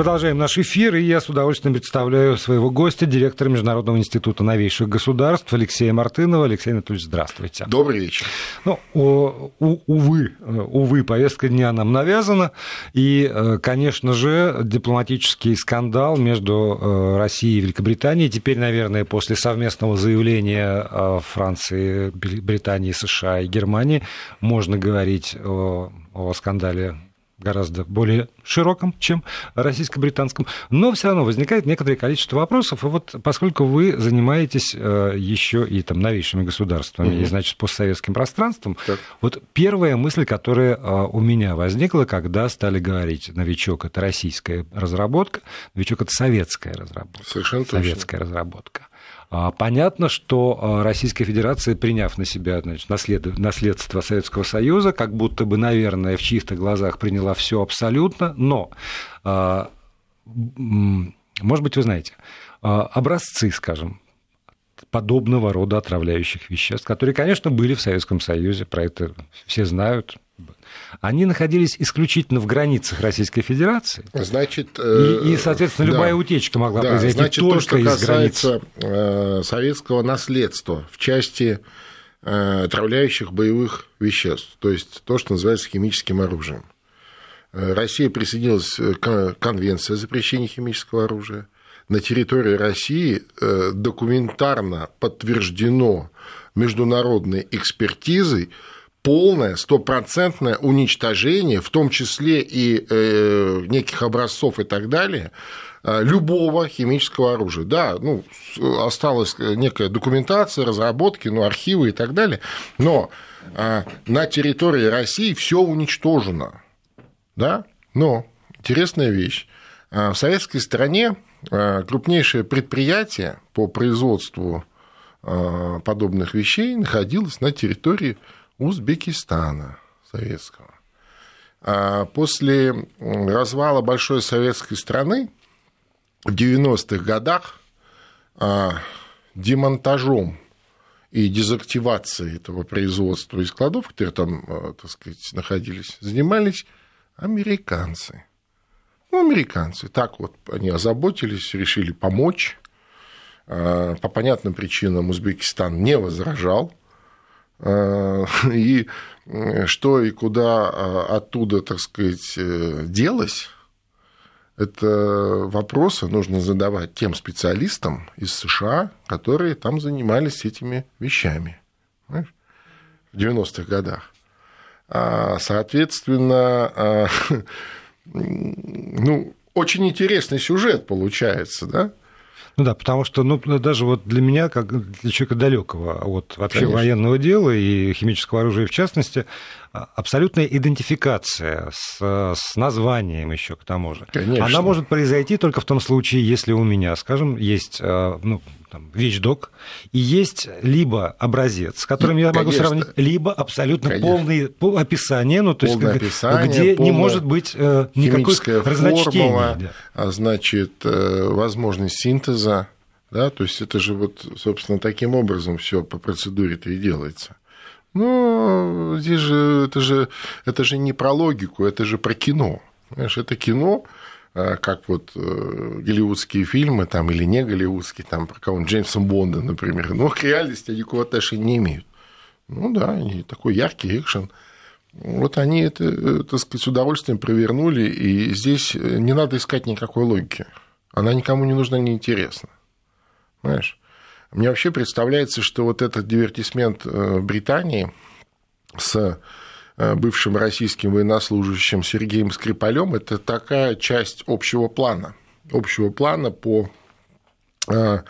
Продолжаем наш эфир, и я с удовольствием представляю своего гостя, директора Международного института новейших государств Алексея Мартынова. Алексей Анатольевич, здравствуйте. Добрый вечер. Ну, увы, увы, повестка дня нам навязана, и, э, конечно же, дипломатический скандал между э, Россией и Великобританией, теперь, наверное, после совместного заявления э, Франции, Британии, США и Германии, можно говорить о, о скандале гораздо более широком, чем российско-британском, но все равно возникает некоторое количество вопросов, и вот поскольку вы занимаетесь э, еще и там новейшими государствами, угу. и, значит, постсоветским пространством, так. вот первая мысль, которая э, у меня возникла, когда стали говорить, новичок — это российская разработка, новичок — это советская разработка. Совершенно советская точно. разработка. А, понятно, что а, Российская Федерация, приняв на себя значит, наслед... наследство Советского Союза, как будто бы, наверное, в чьих-то глазах приняла все абсолютно, но, а, может быть, вы знаете, образцы, скажем, подобного рода отравляющих веществ, которые, конечно, были в Советском Союзе, про это все знают, они находились исключительно в границах Российской Федерации. Значит, и, и соответственно, да, любая утечка могла да, произойти значит, только то, что из касается границ. советского наследства в части э, отравляющих боевых веществ, то есть то, что называется химическим оружием. Э, Россия присоединилась к Конвенции о запрещении химического оружия. На территории России э, документарно подтверждено международной экспертизой полное, стопроцентное уничтожение, в том числе и э, неких образцов и так далее, э, любого химического оружия. Да, ну, осталась некая документация, разработки, ну, архивы и так далее, но э, на территории России все уничтожено. Да? Но интересная вещь. Э, в советской стране крупнейшее предприятие по производству подобных вещей находилось на территории Узбекистана советского. А после развала большой советской страны в 90-х годах а, демонтажом и дезактивацией этого производства и складов, которые там, а, так сказать, находились, занимались американцы. Ну, американцы. Так вот они озаботились, решили помочь. По понятным причинам Узбекистан не возражал и что и куда э, оттуда, так сказать, э, делось, это вопросы нужно задавать тем специалистам из США, которые там занимались этими вещами в 90-х годах. А, соответственно, ну, очень интересный сюжет получается, да? Ну да, потому что, ну, даже вот для меня, как для человека далекого от вообще Конечно. военного дела и химического оружия в частности, абсолютная идентификация с, с названием еще к тому же. Конечно. Она может произойти только в том случае, если у меня, скажем, есть а, ну, там, вещдок, и есть либо образец, с которым я могу сравнить, либо абсолютно полное описание, ну, то есть, описание, где не может быть э, никакой разночтения. Да. А значит, э, возможность синтеза, да, то есть это же вот, собственно, таким образом все по процедуре-то и делается. Ну, здесь же это, же это же не про логику, это же про кино. Понимаешь, это кино, а, как вот э, голливудские фильмы там, или не голливудские, там, про кого-нибудь Джеймса Бонда, например, но к реальности никакого отношения не имеют. Ну да, они такой яркий экшен. Вот они это, э, так сказать, с удовольствием провернули, и здесь э, не надо искать никакой логики. Она никому не нужна, не интересна. Понимаешь? Мне вообще представляется, что вот этот дивертисмент Британии с Э, бывшим российским военнослужащим Сергеем Скрипалем, это такая часть общего плана, общего плана по э,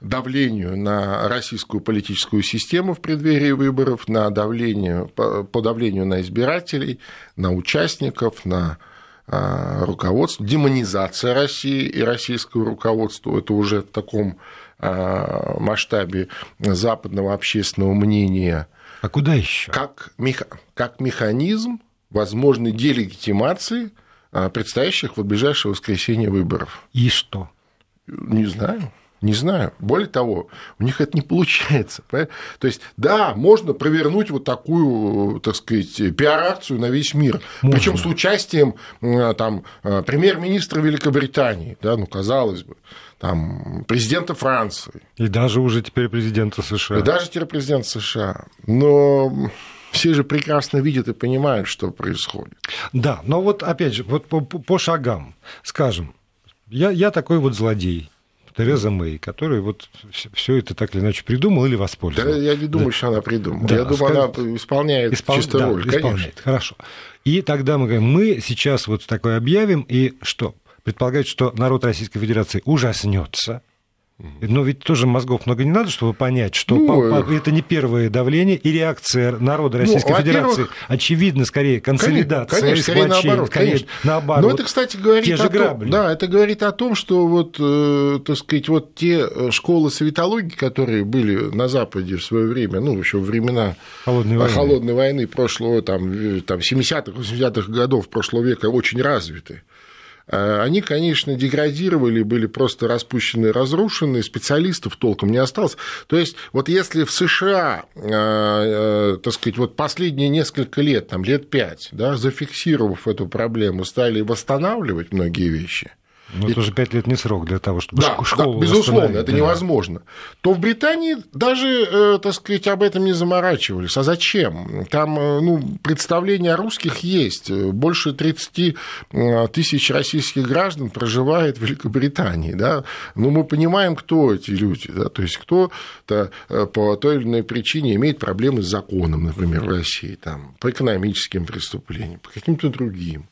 давлению на российскую политическую систему в преддверии выборов, на давление, по давлению на избирателей, на участников, на э, руководство, демонизация России и российского руководства, это уже в таком масштабе западного общественного мнения – а куда еще? Как, меха... как механизм возможной делегитимации а, предстоящих в ближайшее воскресенье выборов. И что? Не знаю. Не знаю. Более того, у них это не получается. Понимаете? То есть, да, можно провернуть вот такую, так сказать, пиар-акцию на весь мир. Причем с участием там, премьер-министра Великобритании, да, ну, казалось бы, там, президента Франции. И даже уже теперь президента США. И даже теперь президента США. Но все же прекрасно видят и понимают, что происходит. Да, но вот опять же, вот по, по шагам, скажем, я, я такой вот злодей, Тереза Мэй, который вот все это так или иначе придумал или воспользовался. Да, я не думаю, да. что она придумала. Да, я думаю, скажет... она исполняет Испол... чисто да, роль, исполняет. конечно. Хорошо. И тогда мы говорим, мы сейчас вот такое объявим, и что? Предполагает, что народ Российской Федерации ужаснется, но ведь тоже мозгов много не надо, чтобы понять, что ну, это не первое давление, и реакция народа ну, Российской ну, Федерации, очевидно, скорее консолидация, конечно, скорее наоборот, конечно. наоборот. Но это, кстати, говорит те же о том, да, это говорит о том, что вот, э, так сказать, вот те э, школы советологии, которые были на Западе в свое время, ну, еще времена холодной войны, холодной войны прошлого, там, э, там 70-х, 80-х годов прошлого века очень развиты. Э, они, конечно, деградировали, были просто распущены, разрушены, специалистов толком не осталось. То есть, вот если в США, э, э, так сказать, вот последние несколько лет, там, лет пять, да, зафиксировав эту проблему, стали восстанавливать многие вещи, ну, это уже пять лет не срок для того, чтобы да, школу да, безусловно, это да. невозможно. То в Британии даже, э, так сказать, об этом не заморачивались. А зачем? Там э, ну, представление о русских есть. Больше 30 э, тысяч российских граждан проживает в Великобритании. Да? Ну, мы понимаем, кто эти люди. Да? То есть, кто-то по той или иной причине имеет проблемы с законом, например, в России, там, по экономическим преступлениям, по каким-то другим.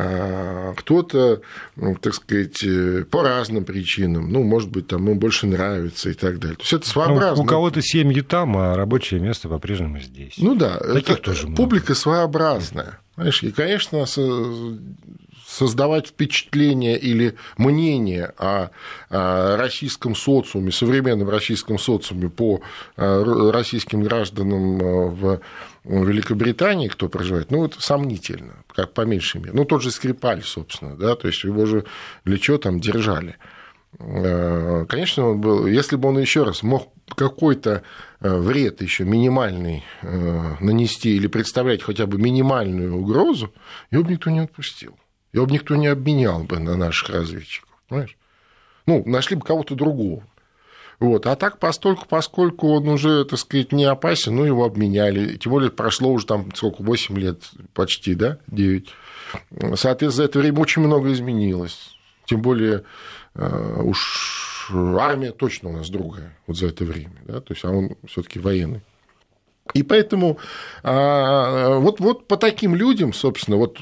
А, кто-то, ну, так сказать, э, по разным причинам, ну, может быть, там ему больше нравится и так далее. То есть это ну, своеобразно. Ну, у кого-то семьи там, а рабочее место по-прежнему здесь. Ну да, Таких это тоже публика много. своеобразная. Знаешь, и, конечно, создавать впечатление или мнение о российском социуме, современном российском социуме по э, российским гражданам э, в Великобритании, кто проживает, ну, это сомнительно, как по меньшей мере. Ну, тот же Скрипаль, собственно, да, то есть его же для чего там держали. Э, конечно, он был, если бы он еще раз мог какой-то э, вред еще минимальный э, нанести или представлять хотя бы минимальную угрозу, его бы никто не отпустил. Его бы никто не обменял бы на наших разведчиков. Понимаешь? Ну, нашли бы кого-то другого. Вот. А так, постольку, поскольку он уже, так сказать, не опасен, ну, его обменяли. Тем более, прошло уже там сколько, 8 лет почти, да, 9. Соответственно, за это время очень много изменилось. Тем более, э, уж армия точно у нас другая вот за это время, да, то есть, а он все таки военный. И поэтому а, вот, вот по таким людям, собственно, вот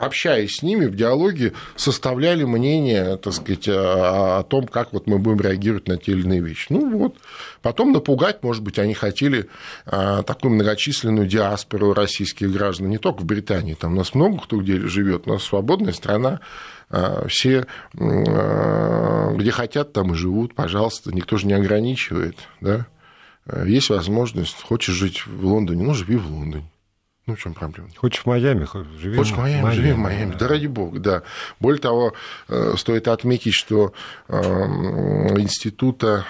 общаясь с ними в диалоге, составляли мнение, так сказать, о, том, как вот мы будем реагировать на те или иные вещи. Ну вот, потом напугать, может быть, они хотели а, такую многочисленную диаспору российских граждан, не только в Британии, там у нас много кто где живет, у нас свободная страна, а, все, а, где хотят, там и живут, пожалуйста, никто же не ограничивает, да, есть возможность, хочешь жить в Лондоне, ну, живи в Лондоне. Ну, в чем проблема? Хочешь в Майами, живи Хочешь в Майами, Майами, живи в Майами. Да ради бога, да. Более того, э, стоит отметить, что э, института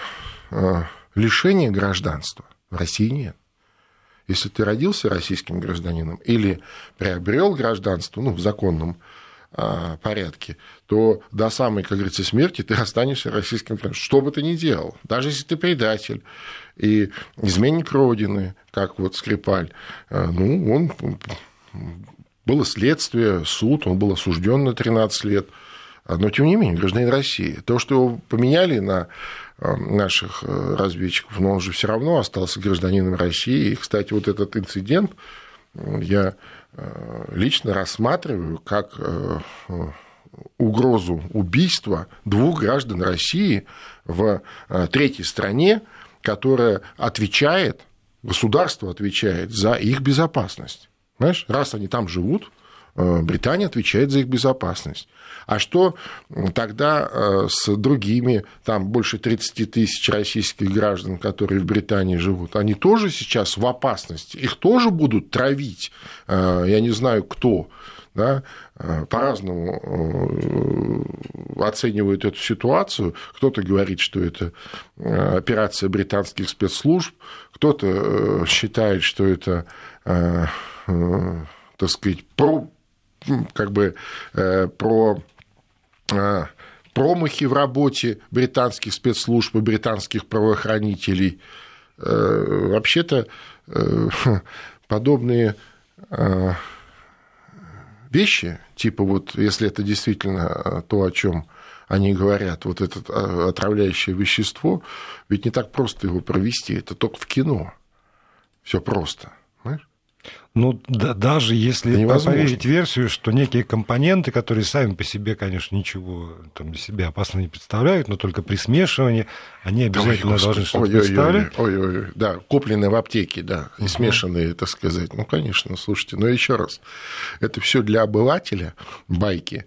э, лишения гражданства в России нет. Если ты родился российским гражданином или приобрел гражданство, ну, в законном порядке, то до самой, как говорится, смерти ты останешься российским гражданином. Что бы ты ни делал, даже если ты предатель и изменник Родины, как вот Скрипаль, э, ну, он было следствие, суд, он был осужден на 13 лет, но тем не менее гражданин России. То, что его поменяли на наших разведчиков, но он же все равно остался гражданином России. И, кстати, вот этот инцидент я лично рассматриваю как угрозу убийства двух граждан России в третьей стране, которая отвечает, государство отвечает за их безопасность. Понимаешь? Раз они там живут, э, Британия отвечает за их безопасность. А что тогда э, с другими, там больше 30 тысяч российских граждан, которые в Британии живут, они тоже сейчас в опасности, их тоже будут травить, э, я не знаю кто, да, по-разному оценивают эту ситуацию. Кто-то говорит, что это операция британских спецслужб, кто-то считает, что это, так сказать, про, как бы, про промахи в работе британских спецслужб и британских правоохранителей. Вообще-то подобные вещи, типа вот, если это действительно э, то, о чем они говорят, вот это э, отравляющее вещество, ведь не так просто его провести, это только в кино. Все просто. Ну, да, даже если Невозможно. поверить версию, что некие компоненты, которые сами по себе, конечно, ничего там, для себя опасно не представляют, но только при смешивании, они обязательно ой, должны что-то представлять. Ой, ой, ой, да, купленные в аптеке, да, и угу. смешанные, так сказать. Ну, конечно, слушайте, но еще раз, это все для обывателя байки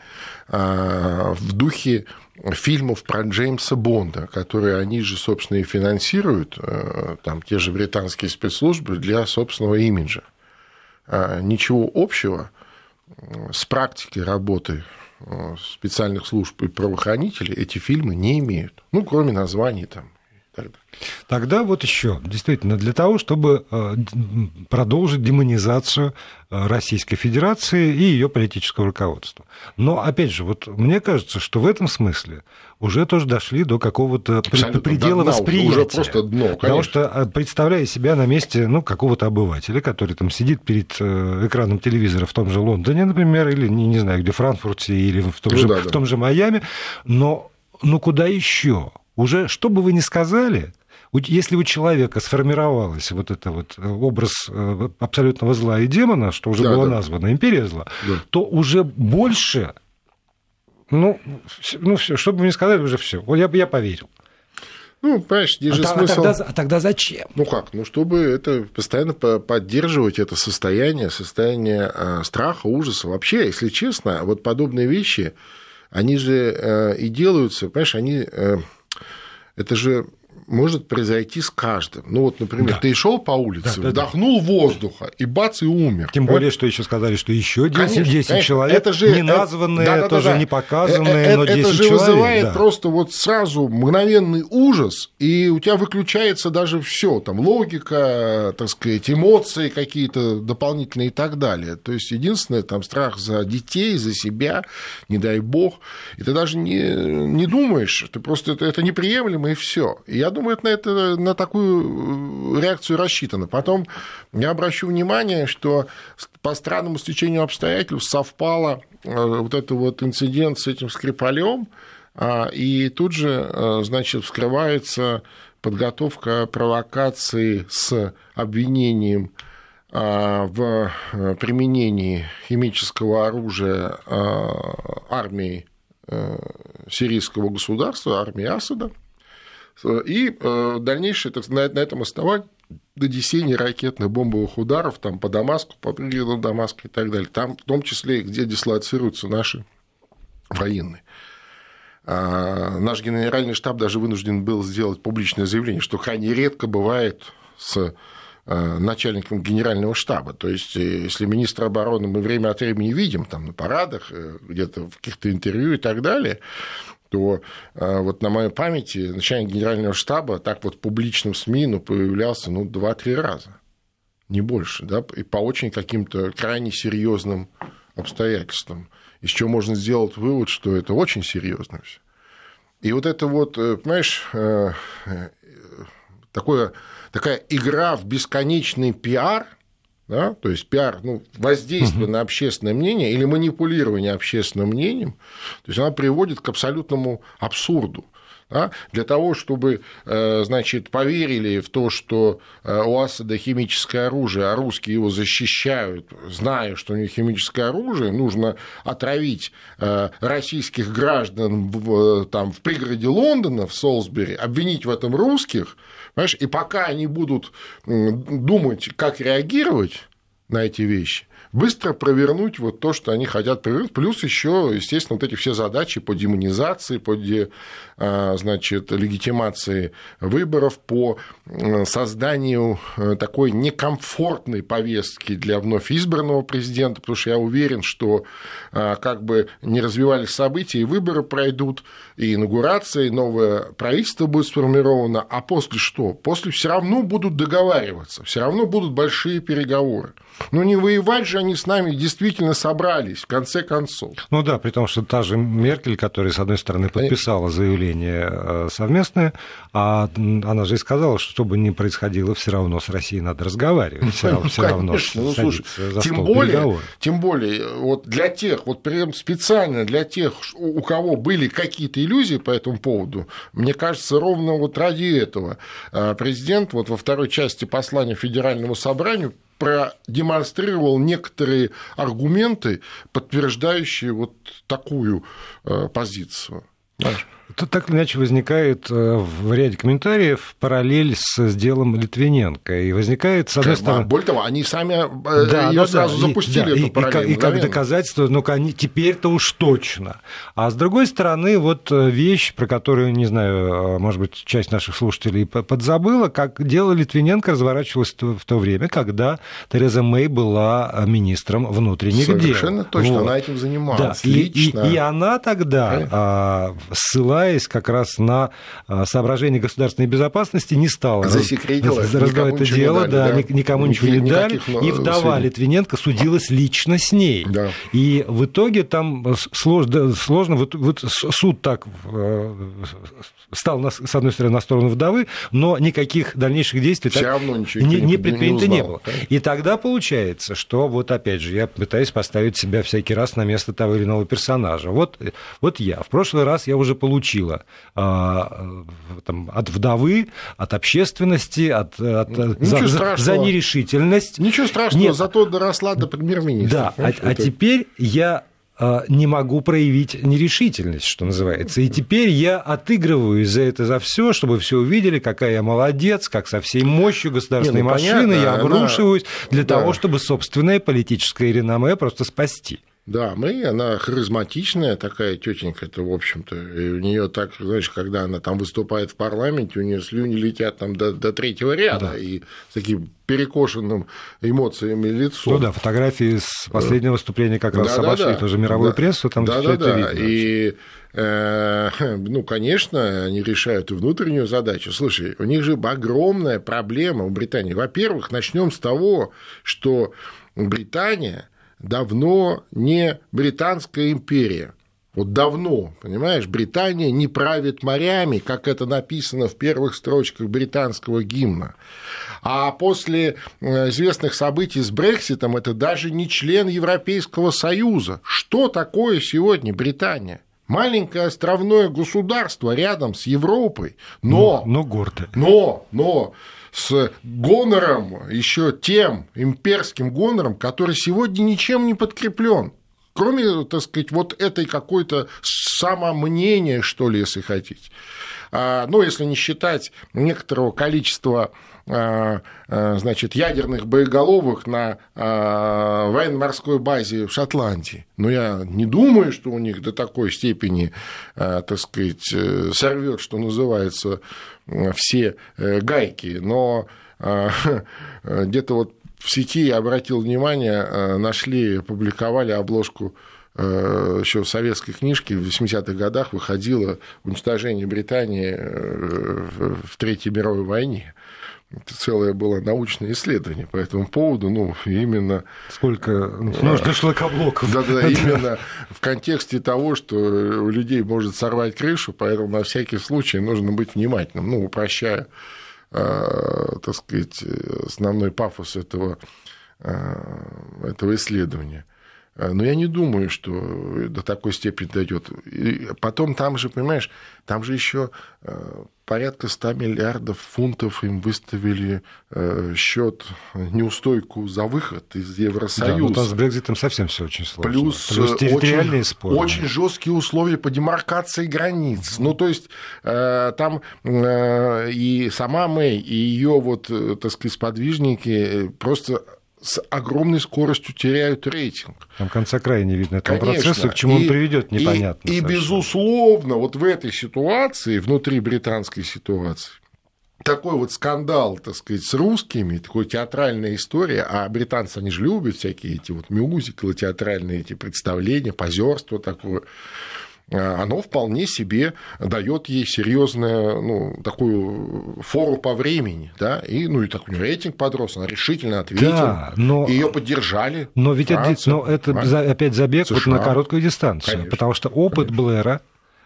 а, в духе фильмов про Джеймса Бонда, которые они же, собственно, и финансируют, э, там, те же британские спецслужбы для собственного имиджа. А, ничего общего с практикой работы э, специальных служб и правоохранителей эти фильмы не имеют. Ну, кроме названий там Тогда. Тогда вот еще, действительно, для того, чтобы э, продолжить демонизацию э, Российской Федерации и ее политического руководства. Но, опять же, вот мне кажется, что в этом смысле уже тоже дошли до какого-то Абсолютно, предела восприятия. Уже просто дно, конечно. Потому что, э, представляя себя на месте ну, какого-то обывателя, который там сидит перед экраном телевизора в том же Лондоне, например, или, не, не знаю, где, Франкфурте или в том, ну, же, да, в том же Майами, но ну куда еще? Уже, что бы вы ни сказали, если у человека сформировалась вот это вот э, образ э, абсолютного зла и демона, что уже да, было да. названо империя зла, да. то уже больше, ну, ну все, что бы вы ни сказали, уже все. Вот я я поверил. Ну, понимаешь, здесь а, же а смысл... Тогда, а тогда зачем? Ну как? Ну, чтобы это постоянно поддерживать это состояние, состояние а, страха, ужаса. Вообще, если честно, вот подобные вещи, они же э, и делаются, понимаешь, они это же может произойти с каждым. Ну вот, например, да. ты шел по улице, да, вдохнул да. воздуха, и бац, и умер. Тем более, что еще сказали, что еще 10, конечно, 10 конечно. человек, это же, не названные, да, да, тоже да, да. не показанные, это, но 10 Это же человек, вызывает да. просто вот сразу мгновенный ужас, и у тебя выключается даже все, там логика, так сказать, эмоции какие-то дополнительные и так далее. То есть единственное, там страх за детей, за себя, не дай бог, и ты даже не, не думаешь, ты просто это, это неприемлемо и все. И я думаю, это на, это, на такую э, реакцию рассчитано. Потом я обращу внимание, что по странному стечению обстоятельств совпало э, вот этот вот инцидент с этим Скрипалем, а, и тут же, э, значит, вскрывается подготовка провокации с обвинением а, в применении химического оружия а, армии сирийского государства, армии Асада – и э, дальнейшее так, на, на этом основании донесение ракетных бомбовых ударов там, по Дамаску, по пригороду Дамаска и так далее. Там в том числе, где дислоцируются наши военные. А наш генеральный штаб даже вынужден был сделать публичное заявление, что крайне редко бывает с э, начальником генерального штаба. То есть, э, если министра обороны мы время от времени видим там, на парадах, где-то в каких-то интервью и так далее, то а, вот на моей памяти начальник генерального штаба так вот в публичном СМИ ну, появлялся ну, 2-3 раза, не больше, да, и по очень каким-то крайне серьезным обстоятельствам. Из чего можно сделать вывод, что это очень серьезно все. И вот это вот, э, понимаешь, э, э, такое, такая игра в бесконечный пиар – да, то есть пиар, ну, воздействие на общественное мнение или манипулирование общественным мнением, то есть она приводит к абсолютному абсурду. Да, для того, чтобы э, значит, поверили в то, что э, у Асада химическое оружие, а русские его защищают, зная, что у них химическое оружие, нужно отравить э, российских граждан в, там, в пригороде Лондона, в Солсбери, обвинить в этом русских, Понимаешь? И пока они будут думать, как реагировать, на эти вещи быстро провернуть вот то, что они хотят провернуть, плюс еще, естественно, вот эти все задачи по демонизации, по а, значит, легитимации выборов, по созданию э, такой некомфортной повестки для вновь избранного президента, потому что я уверен, что а, как бы не развивались события, и выборы пройдут, и инаугурация, и новое правительство будет сформировано, а после что? После все равно будут договариваться, все равно будут большие переговоры. Но не воевать же они с нами действительно собрались, в конце концов. Ну да, при том, что та же Меркель, которая, с одной стороны, подписала заявление э, совместное, а она же и сказала, что что бы ни происходило, все равно с Россией надо разговаривать, все равно, все равно ну, слушай, тем более, тем более, вот для тех, вот прям специально для тех, у кого были какие-то иллюзии по этому поводу, мне кажется, ровно вот ради этого э, президент вот во второй части послания Федеральному собранию продемонстрировал некоторые аргументы, подтверждающие вот такую э, позицию. Знаешь? Тут так или иначе возникает э, в ряде комментариев параллель с делом Литвиненко. И возникает, с одной стороны... Более того, они сами э, да, ее да, сразу да, запустили, и, эту параллель. И, и как доказательство, ну, они, теперь-то уж точно. А с другой стороны, вот э, вещь, про которую, не знаю, может быть, часть наших слушателей подзабыла, как дело Литвиненко разворачивалось в то время, когда Тереза Мэй была министром внутренних Совершенно дел. Совершенно точно, вот. она этим занималась. Да. Лично. И, и, и она тогда, а, ссылалась ссылаясь как раз на а, соображения государственной безопасности, не стала раздавать это дело, да, да, никому ничего не дали, и вдова Литвиненко судилась лично с ней. Да. И в итоге там сложно, сложно вот, вот суд так э, стал, с одной стороны, на сторону вдовы, но никаких дальнейших действий Все так не, не предпринято не, не было. И тогда получается, что вот опять же, я пытаюсь поставить себя всякий раз на место того или иного персонажа. Вот, вот я. В прошлый раз я уже получил получила а, там, от вдовы, от общественности, от, от, за, за нерешительность. Ничего страшного, Нет. зато доросла до премьер-министра. Да, а, а теперь я а, не могу проявить нерешительность, что называется. И теперь я отыгрываю за это за все, чтобы все увидели, какая я молодец, как со всей мощью государственной Не, ну, машины понятно, я обрушиваюсь она... для да. того, чтобы собственное политическое реноме просто спасти. Да, мы, она харизматичная такая тетенька, это в общем-то, и у нее так, знаешь, когда она там выступает в парламенте, у нее слюни летят там до, до третьего ряда, да. и с таким перекошенным эмоциями лицом. Ну да, фотографии с последнего выступления как раз да, обошли да, тоже мировую да, прессу, там да, да, да. видно. И, э, ну, конечно, они решают и внутреннюю задачу. Слушай, у них же огромная проблема у Британии. Во-первых, начнем с того, что Британия давно не Британская империя. Вот давно, понимаешь, Британия не правит морями, как это написано в первых строчках британского гимна. А после э, известных событий с Брекситом это даже не член Европейского Союза. Что такое сегодня Британия? Маленькое островное государство рядом с Европой, но... Но, но гордое. Но, но с гонором, еще тем имперским гонором, который сегодня ничем не подкреплен. Кроме, так сказать, вот этой какой-то самомнения, что ли, если хотите. А, ну, если не считать некоторого количества значит, ядерных боеголовок на военно-морской базе в Шотландии. Но я не думаю, что у них до такой степени, так сказать, э, сорвет, что называется, все э, гайки, но э, где-то вот в сети я обратил внимание, э, нашли, опубликовали обложку еще в советской книжке в 80-х годах выходило уничтожение Британии в Третьей мировой войне. Целое было научное исследование по этому поводу, ну, именно... Сколько нужно шлакоблоков. Да-да, именно в контексте того, что у людей может сорвать крышу, поэтому на всякий случай нужно быть внимательным, ну, упрощая, а, так сказать, основной пафос этого, а, этого исследования. Э, но я не думаю, что до такой степени дойдет. И потом там же, понимаешь, там же еще э, порядка 100 миллиардов фунтов им выставили э, счет неустойку за выход из Евросоюза. Да, ну, там с Брекзитом совсем все очень сложно. Плюс, Плюс территориальные очень, споры. Очень жесткие условия по демаркации границ. Ну, то есть там и сама Мэй, и ее вот, так сказать, сподвижники просто с огромной скоростью теряют рейтинг. Там конца края не видно этому Конечно. процессу, к чему и, он приведет, непонятно. И, и безусловно, вот в этой ситуации, внутри британской ситуации, такой вот скандал, так сказать, с русскими, такой театральная история, а британцы, они же любят всякие эти вот мюзиклы, театральные эти представления, позерство такое, оно вполне себе дает ей серьезную, ну, такую фору по времени, да, и, ну, и так у нее рейтинг подрос, она решительно ответила, да, но... ее поддержали. Но ведь Франция, но это а? опять забег вот на короткую дистанцию, Конечно. потому что опыт Конечно. Блэра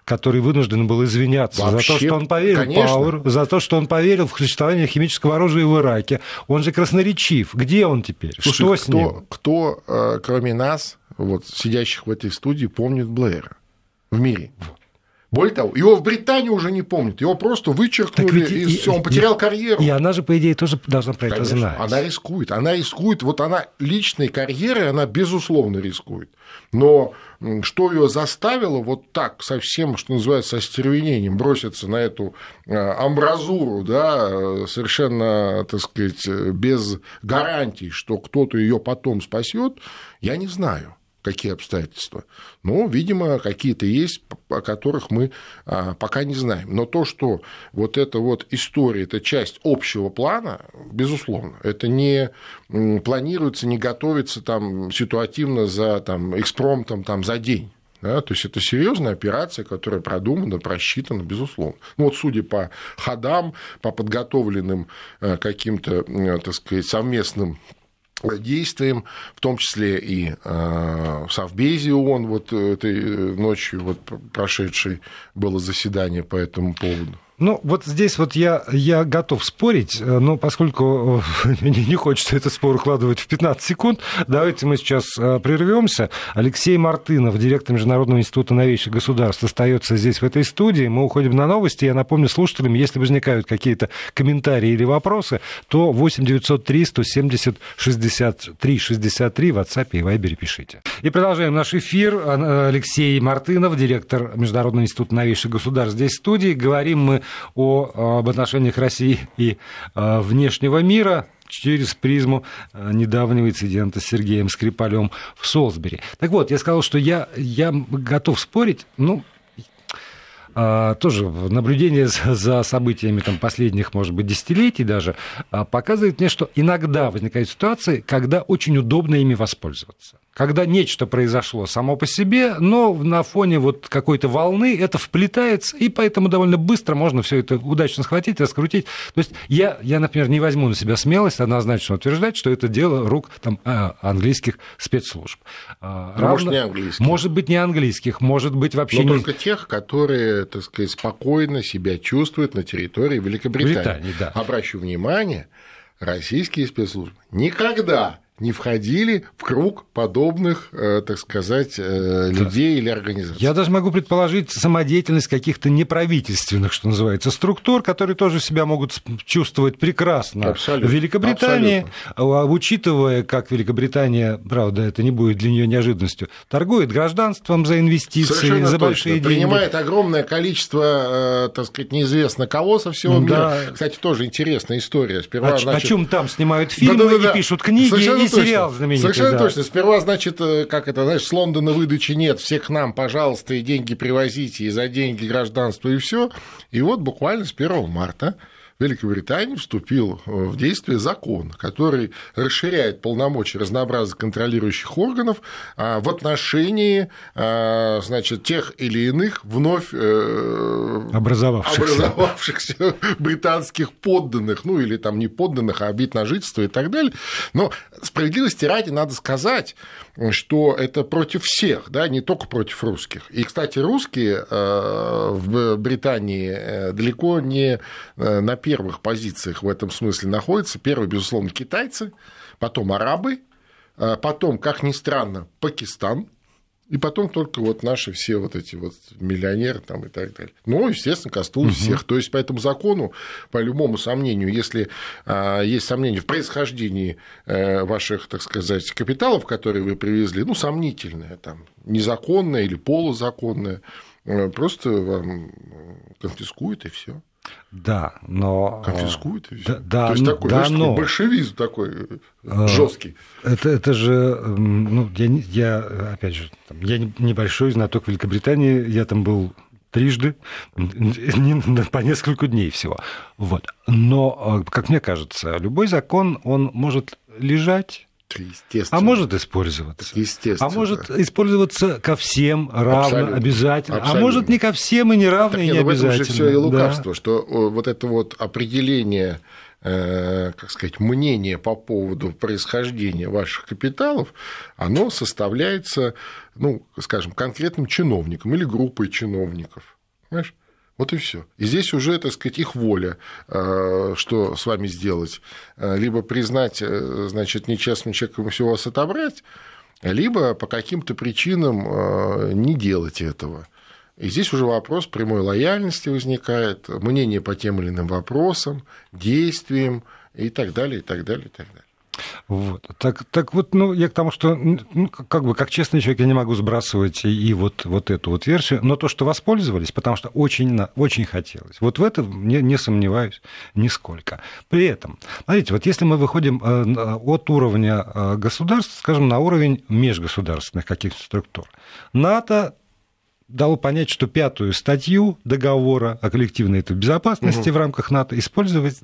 который вынужден был извиняться Вообще, за то, что он поверил конечно. Пауэр, за то, что он поверил в существование химического оружия в Ираке. Он же красноречив. Где он теперь? Слушай, что с кто, ним? Кто, э, кроме нас, вот, сидящих в этой студии, помнит Блэра в мире? Более того, его в Британии уже не помнят, его просто вычеркнули, ведь, и, и он потерял и, карьеру. И она же, по идее, тоже должна про Конечно, это знать. Она рискует, она рискует, вот она личной карьерой, она безусловно рискует. Но что ее заставило вот так совсем, что называется, остервенением броситься на эту а, амбразуру, да, совершенно, так сказать, без гарантий, что кто-то ее потом спасет, я не знаю какие обстоятельства. Ну, видимо, какие-то есть, о которых мы а, пока не знаем. Но то, что вот эта вот история, это часть общего плана, безусловно, это не планируется, не готовится там ситуативно за там, экспромтом там, за день. Да, то есть это серьезная операция, которая продумана, просчитана, безусловно. Ну вот судя по ходам, по подготовленным э, каким-то, э, так сказать, совместным действием, в том числе и э, в Совбезе ООН вот этой ночью вот прошедшей было заседание по этому поводу. Ну, вот здесь вот я, я готов спорить, э, но поскольку э, мне не хочется этот спор укладывать в 15 секунд, давайте мы сейчас э, прервемся. Алексей Мартынов, директор Международного института новейших государств, остается здесь, в этой студии. Мы уходим на новости. Я напомню слушателям, если возникают какие-то комментарии или вопросы, то 8 903 170 63 63 в WhatsApp и Viber пишите. И продолжаем наш эфир. Алексей Мартынов, директор Международного института новейших государств, здесь в студии. Говорим мы о, об отношениях России и э, внешнего мира через призму э, недавнего инцидента с Сергеем Скрипалем в Солсбери. Так вот, я сказал, что я, я готов спорить, ну, а, тоже наблюдение за событиями там, последних, может быть, десятилетий даже, показывает мне, что иногда возникают ситуации, когда очень удобно ими воспользоваться когда нечто произошло само по себе, но на фоне вот какой-то волны это вплетается, и поэтому довольно быстро можно все это удачно схватить, раскрутить. То есть я, я, например, не возьму на себя смелость однозначно утверждать, что это дело рук там, а, английских спецслужб. А, ну, Равно, может, не английских. Может быть, не английских, может быть, вообще но не... только тех, которые, так сказать, спокойно себя чувствуют на территории Великобритании. Британии, да. Обращу внимание, российские спецслужбы никогда не входили в круг подобных, э, так сказать, э, людей да. или организаций. Я даже могу предположить самодеятельность каких-то неправительственных, что называется, структур, которые тоже себя могут чувствовать прекрасно Абсолютно. в Великобритании, Абсолютно. А, учитывая, как Великобритания, правда, это не будет для нее неожиданностью, торгует гражданством за инвестиции, Совершенно за большие точно. деньги. Принимает огромное количество, э, так сказать, неизвестно кого со всего да. мира. Кстати, тоже интересная история. Сперва, о, значит... о чем там снимают фильмы да, да, да, и пишут книги, Совершенно и точно. сериал знаменитый. Совершенно да. точно. Сперва, значит, э, как это, знаешь, с Лондона выдачи нет, всех к нам, пожалуйста, и деньги привозите, и за деньги гражданство, и все. И вот буквально с 1 марта Великобритании вступил э, в действие закон, который расширяет полномочия разнообразных контролирующих органов а, в отношении а, значит, тех или иных вновь э, образовавшихся. образовавшихся британских подданных, ну или там не подданных, а вид на жительство и так далее. Но справедливости ради надо сказать, что это против всех, да, не только против русских. И, кстати, русские э, в Британии далеко не на первых позициях в этом смысле находятся. Первые, безусловно, китайцы, потом арабы, потом, как ни странно, Пакистан, и потом только вот наши все вот эти вот миллионеры там и так далее. Ну, естественно, коснулось угу. всех. То есть, по этому закону, по любому сомнению, если а, есть сомнения в происхождении э, ваших, так сказать, капиталов, которые вы привезли, ну, сомнительное, там, незаконное или полузаконное, э, просто вам конфискуют и все. Да, но... Конфискует и все. Да, да, То есть такой, да, знаешь, но... такой большевизм такой э, жесткий. Это, это же, ну, я, я опять же, я небольшой знаток Великобритании, я там был трижды, по несколько дней всего. Вот. Но, э, как мне кажется, любой закон, он может лежать а может использоваться. Естественно. А может использоваться ко всем равно, Абсолютно. обязательно. Абсолютно. А может не ко всем и не равно, так, и не нет, обязательно. Это все и лукавство, да. что вот это вот определение э, как сказать, мнение по поводу происхождения ваших капиталов, оно составляется, ну, скажем, конкретным чиновником или группой чиновников. Понимаешь? Вот и все. И здесь уже, так сказать, их воля, э, что с вами сделать. Э, либо признать, э, значит, нечестным человеком все у вас отобрать, либо по каким-то причинам не делать этого. И здесь уже вопрос прямой лояльности возникает, мнение по тем или иным вопросам, действиям и так далее, и так далее, и так далее. Вот. Так, так вот, ну, я к тому, что, ну, как бы, как честный человек, я не могу сбрасывать и, вот, вот эту вот версию, но то, что воспользовались, потому что очень, очень хотелось. Вот в этом не, не сомневаюсь нисколько. При этом, смотрите, вот если мы выходим э, от уровня э, государств, скажем, на уровень межгосударственных каких-то структур, НАТО дало понять, что пятую статью договора о коллективной безопасности угу. в рамках НАТО использовать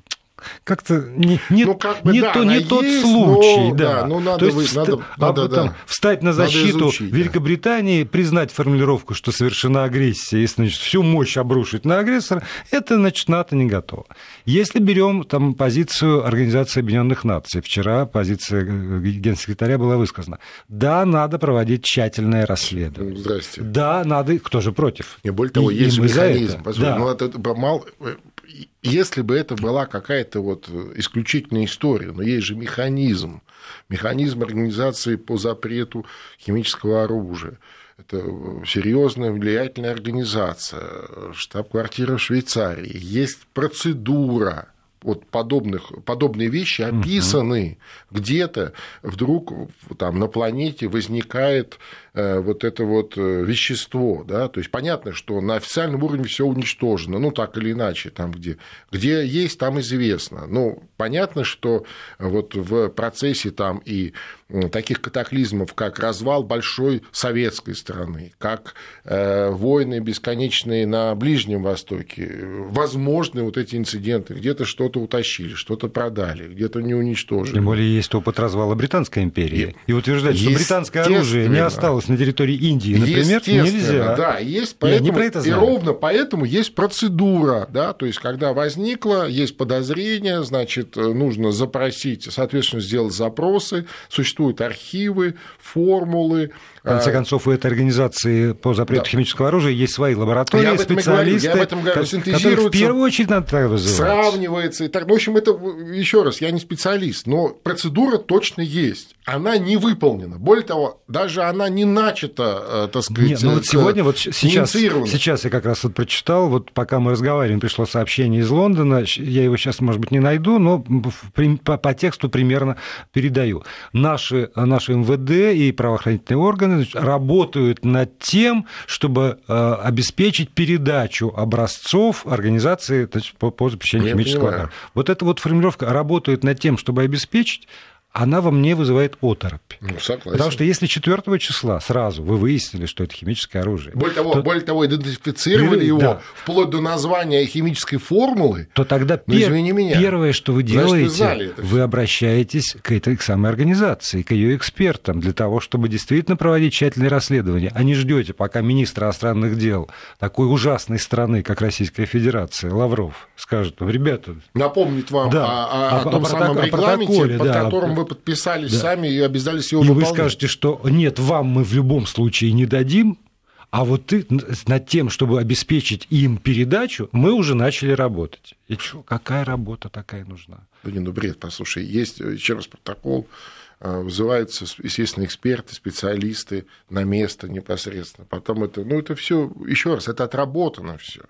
как-то не, не, ну, как бы, не, да, то, не тот есть, случай. Но, да. Да, ну, надо, То есть, вы, надо, надо, об, да. встать на защиту изучить, Великобритании, да. признать формулировку, что совершена агрессия, и значит, всю мощь обрушить на агрессора, это, значит, НАТО не готово. Если берем там, позицию Организации Объединенных Наций, вчера позиция э, генсекретаря была высказана, да, надо проводить тщательное расследование. Здрасте. Да, надо, кто же против? Не более того, и, есть и механизм. Да. Ну, это, мало, если бы это была какая-то вот исключительная история, но есть же механизм, механизм организации по запрету химического оружия. Это серьезная влиятельная организация, штаб-квартира в Швейцарии. Есть процедура, вот подобных, подобные вещи описаны. Угу. Где-то вдруг там на планете возникает Э, вот это вот э, вещество, да, то есть понятно, что на официальном уровне все уничтожено, ну так или иначе, там где, где есть, там известно, ну понятно, что вот в процессе там и таких катаклизмов, как развал большой советской страны, как э, войны бесконечные на Ближнем Востоке, возможны вот эти инциденты, где-то что-то утащили, что-то продали, где-то не уничтожили. Тем более есть опыт развала Британской империи. И, и утверждать, что британское оружие не осталось на территории Индии, например, нельзя. Да, есть поэтому, Нет, не про это и ровно поэтому есть процедура, да, то есть когда возникло, есть подозрение, значит, нужно запросить, соответственно, сделать запросы, существуют архивы, формулы, в конце а, концов, у этой организации по запрету да. химического оружия есть свои лаборатории, я специалисты, говорю, я говорю, которые в первую очередь надо так. Сравнивается. И так. В общем, это, еще раз, я не специалист, но процедура точно есть. Она не выполнена. Более того, даже она не начата, э, так сказать, Нет, ну вот сегодня, вот сейчас, сейчас я как раз вот прочитал, вот пока мы разговариваем, пришло сообщение из Лондона, я его сейчас, может быть, не найду, но по, по тексту примерно передаю. Наши, наши МВД и правоохранительные органы работают над тем, чтобы э, обеспечить передачу образцов организации по, по запрещению химического оружия. Вот эта вот формулировка работают над тем, чтобы обеспечить она во мне вызывает оторопь. Ну, согласен. Потому что если 4 числа сразу вы выяснили, что это химическое оружие... Более того, то... более того идентифицировали его да. вплоть до названия химической формулы, то тогда ну, пер... меня. первое, что вы делаете, Значит, вы, вы обращаетесь к этой к самой организации, к ее экспертам, для того, чтобы действительно проводить тщательное расследование, а не ждете, пока министр иностранных дел такой ужасной страны, как Российская Федерация, Лавров, скажет, ребята... Напомнит вам да, о, о, о том о, самом о регламенте, под да, которым вы подписались да. сами и обязались его и выполнять. вы скажете, что нет, вам мы в любом случае не дадим, а вот ты над тем, чтобы обеспечить им передачу, мы уже начали работать. И что, какая работа такая нужна? Да не, ну бред, послушай, есть еще раз протокол, а, вызываются, естественно, эксперты, специалисты на место непосредственно. Потом это, ну это все, еще раз, это отработано все.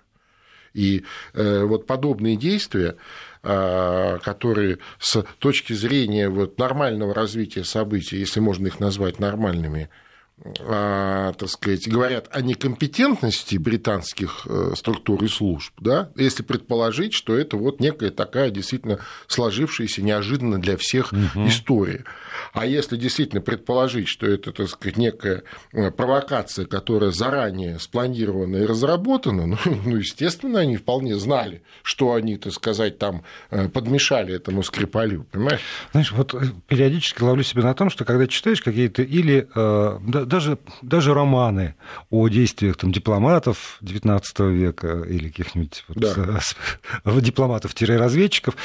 И э, вот подобные действия, которые с точки зрения вот нормального развития событий, если можно их назвать нормальными, а, так сказать, говорят о некомпетентности британских э, структур и служб, да, если предположить, что это вот некая такая действительно сложившаяся неожиданно для всех угу. история. А если действительно предположить, что это, так сказать, некая э, провокация, которая заранее спланирована и разработана, ну, ну естественно, они вполне знали, что они, так сказать, там э, подмешали этому Скрипалю, понимаешь? Знаешь, вот периодически ловлю себя на том, что когда читаешь какие-то или даже, даже романы о действиях там, дипломатов XIX века или каких-нибудь вот, да. дипломатов-разведчиков,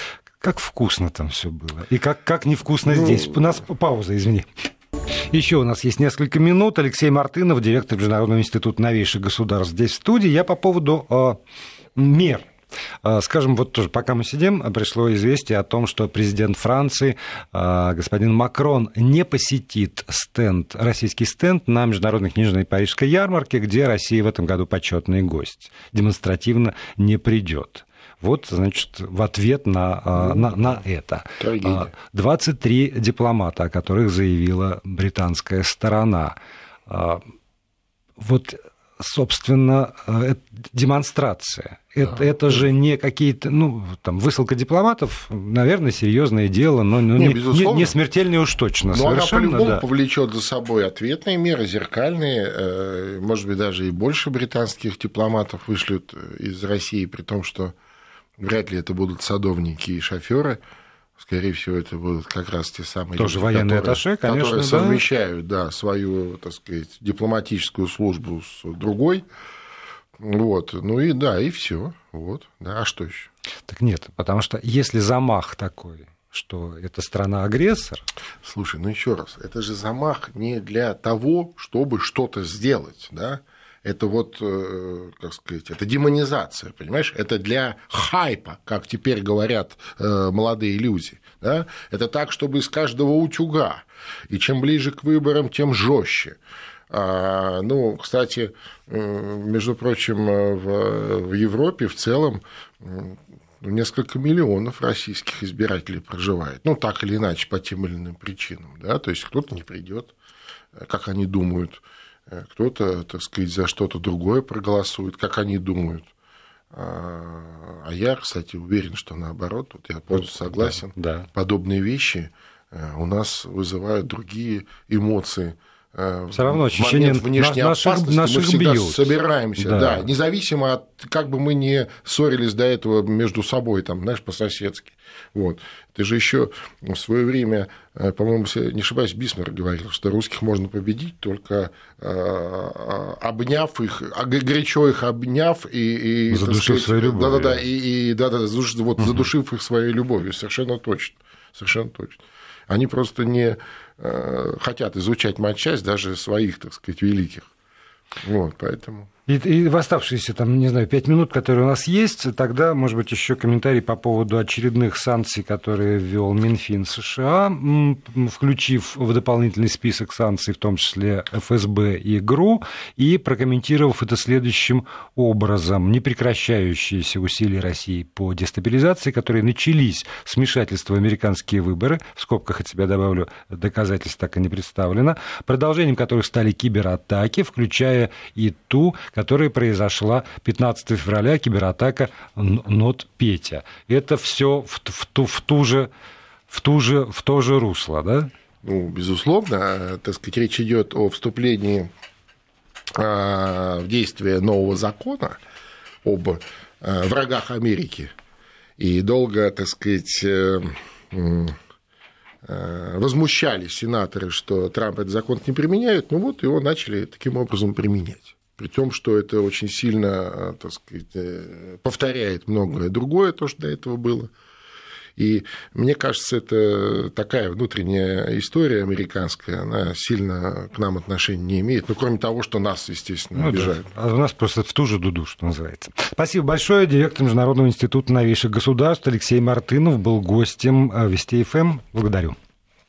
как вкусно там все было. И как, как невкусно ну... здесь. У нас пауза, извини. Еще у нас есть несколько минут. Алексей Мартынов, директор Международного института новейших государств, здесь в студии. Я по поводу э, мер скажем, вот тоже, пока мы сидим, пришло известие о том, что президент Франции, а, господин Макрон, не посетит стенд, российский стенд на Международной книжной Парижской ярмарке, где Россия в этом году почетный гость. Демонстративно не придет. Вот, значит, в ответ на, а, на, на это. Трагедия. 23 дипломата, о которых заявила британская сторона. Вот собственно, э, демонстрация. Это, да. это же не какие-то, ну, там, высылка дипломатов, наверное, серьезное дело, но ну, не, не, не смертельное уж точно. Но она по-любому да. повлечет за собой ответные меры, зеркальные, э, может быть, даже и больше британских дипломатов вышлют из России, при том, что вряд ли это будут садовники и шоферы. Скорее всего, это будут как раз те самые Тоже люди, военные которые, атташе, конечно, которые да. совмещают да, свою, так сказать, дипломатическую службу с другой. Вот, ну и да, и все. Вот, да, а что еще? Так нет, потому что если замах такой, что это страна-агрессор. Слушай, ну еще раз, это же замах не для того, чтобы что-то сделать, да? Это вот, э, как сказать, это демонизация, понимаешь? Это для хайпа, как теперь говорят э, молодые люди. Да? Это так, чтобы из каждого утюга. И чем ближе к выборам, тем жестче. А, ну, кстати, между прочим, в, в Европе в целом несколько миллионов российских избирателей проживает. Ну, так или иначе, по тем или иным причинам. Да? То есть кто-то не придет, как они думают, Э, кто-то, так сказать, за что-то другое проголосует, как они думают. А, а я, кстати, уверен, что наоборот, вот я полностью согласен, да, да. подобные вещи э, у нас вызывают другие эмоции. Э, Все равно ощущение внешней наших, опасности наших мы всегда бьют. собираемся, да. да, независимо от, как бы мы не ссорились до этого между собой, там, знаешь, по-соседски. Вот. Ты же еще в свое время, э, по-моему, не ошибаюсь, Бисмарк говорил, что русских можно победить только э, обняв их, а горячо их обняв и, и задушив своей любовью. Да-да-да, и, и да, да, вот, угу. задушив их своей любовью, совершенно точно, совершенно точно. Они просто не хотят изучать матчасть даже своих, так сказать, великих. Вот, поэтому. И, и в оставшиеся, там, не знаю, пять минут, которые у нас есть, тогда, может быть, еще комментарий по поводу очередных санкций, которые ввел Минфин США, включив в дополнительный список санкций, в том числе ФСБ и ГРУ, и прокомментировав это следующим образом. Непрекращающиеся усилия России по дестабилизации, которые начались с вмешательства в американские выборы, в скобках от себя добавлю, доказательств так и не представлено, продолжением которых стали кибератаки, включая и ту, которая произошла 15 февраля, кибератака Нот Петя. Это все в, в, ту, в, ту же, в, ту же, в то же русло, да? Ну, безусловно, так сказать, речь идет о вступлении а, в действие нового закона об а, врагах Америки. И долго, так сказать, э, возмущались сенаторы, что Трамп этот закон не применяет, ну вот его начали таким образом применять при том, что это очень сильно, э, так сказать, э, повторяет многое другое, то, что до этого было. И мне кажется, это такая внутренняя история американская, она сильно к нам отношения не имеет, ну, кроме того, что нас, естественно, ну, обижают. Да. А у нас просто в ту же дуду, что называется. Спасибо большое. Директор Международного института новейших государств Алексей Мартынов был гостем э, Вести ФМ. Благодарю.